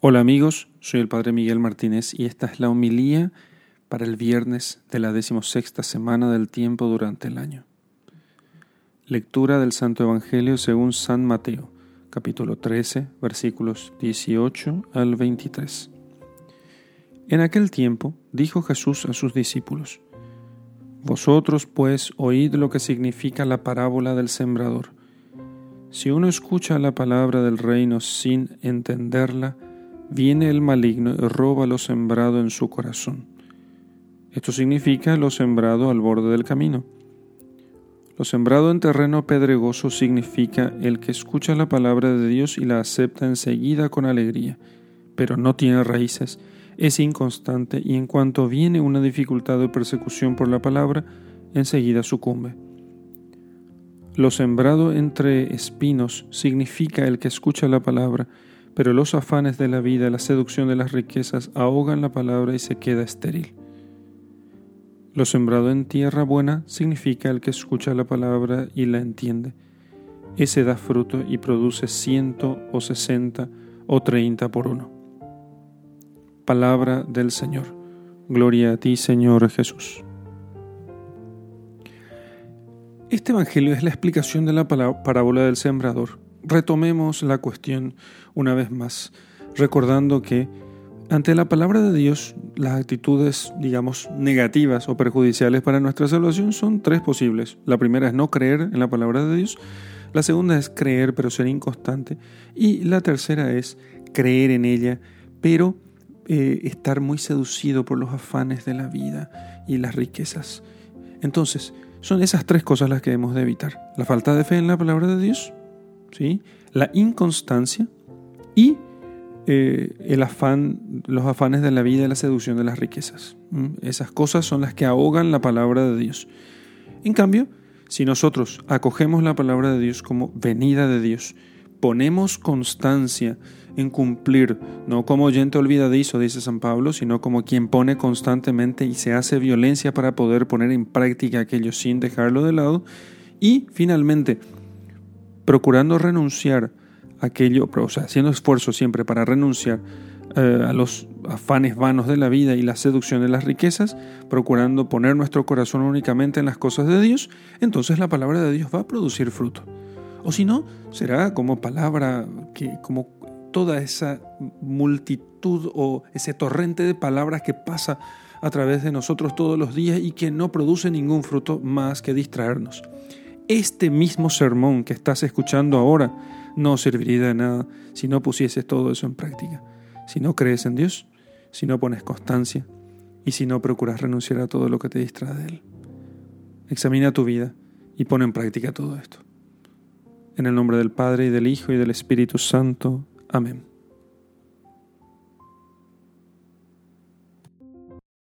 Hola amigos, soy el Padre Miguel Martínez y esta es la homilía para el viernes de la decimosexta semana del tiempo durante el año. Lectura del Santo Evangelio según San Mateo, capítulo 13, versículos 18 al 23. En aquel tiempo dijo Jesús a sus discípulos, Vosotros pues oíd lo que significa la parábola del sembrador. Si uno escucha la palabra del reino sin entenderla, viene el maligno y roba lo sembrado en su corazón. Esto significa lo sembrado al borde del camino. Lo sembrado en terreno pedregoso significa el que escucha la palabra de Dios y la acepta enseguida con alegría, pero no tiene raíces, es inconstante y en cuanto viene una dificultad de persecución por la palabra, enseguida sucumbe. Lo sembrado entre espinos significa el que escucha la palabra, pero los afanes de la vida, la seducción de las riquezas ahogan la palabra y se queda estéril. Lo sembrado en tierra buena significa el que escucha la palabra y la entiende. Ese da fruto y produce ciento o sesenta o treinta por uno. Palabra del Señor. Gloria a ti, Señor Jesús. Este Evangelio es la explicación de la parábola del sembrador retomemos la cuestión una vez más, recordando que ante la palabra de Dios, las actitudes, digamos, negativas o perjudiciales para nuestra salvación son tres posibles. La primera es no creer en la palabra de Dios, la segunda es creer pero ser inconstante y la tercera es creer en ella pero eh, estar muy seducido por los afanes de la vida y las riquezas. Entonces, son esas tres cosas las que debemos de evitar. La falta de fe en la palabra de Dios, ¿sí? la inconstancia y eh, el afán, los afanes de la vida y la seducción de las riquezas. Esas cosas son las que ahogan la palabra de Dios. En cambio, si nosotros acogemos la palabra de Dios como venida de Dios, ponemos constancia en cumplir, no como oyente olvidadizo, dice San Pablo, sino como quien pone constantemente y se hace violencia para poder poner en práctica aquello sin dejarlo de lado, y finalmente procurando renunciar a aquello, o sea, haciendo esfuerzo siempre para renunciar eh, a los afanes vanos de la vida y la seducción de las riquezas, procurando poner nuestro corazón únicamente en las cosas de Dios, entonces la palabra de Dios va a producir fruto. O si no, será como palabra que, como toda esa multitud o ese torrente de palabras que pasa a través de nosotros todos los días y que no produce ningún fruto más que distraernos este mismo sermón que estás escuchando ahora no serviría de nada si no pusieses todo eso en práctica. Si no crees en Dios, si no pones constancia y si no procuras renunciar a todo lo que te distrae de Él. Examina tu vida y pon en práctica todo esto. En el nombre del Padre y del Hijo y del Espíritu Santo. Amén.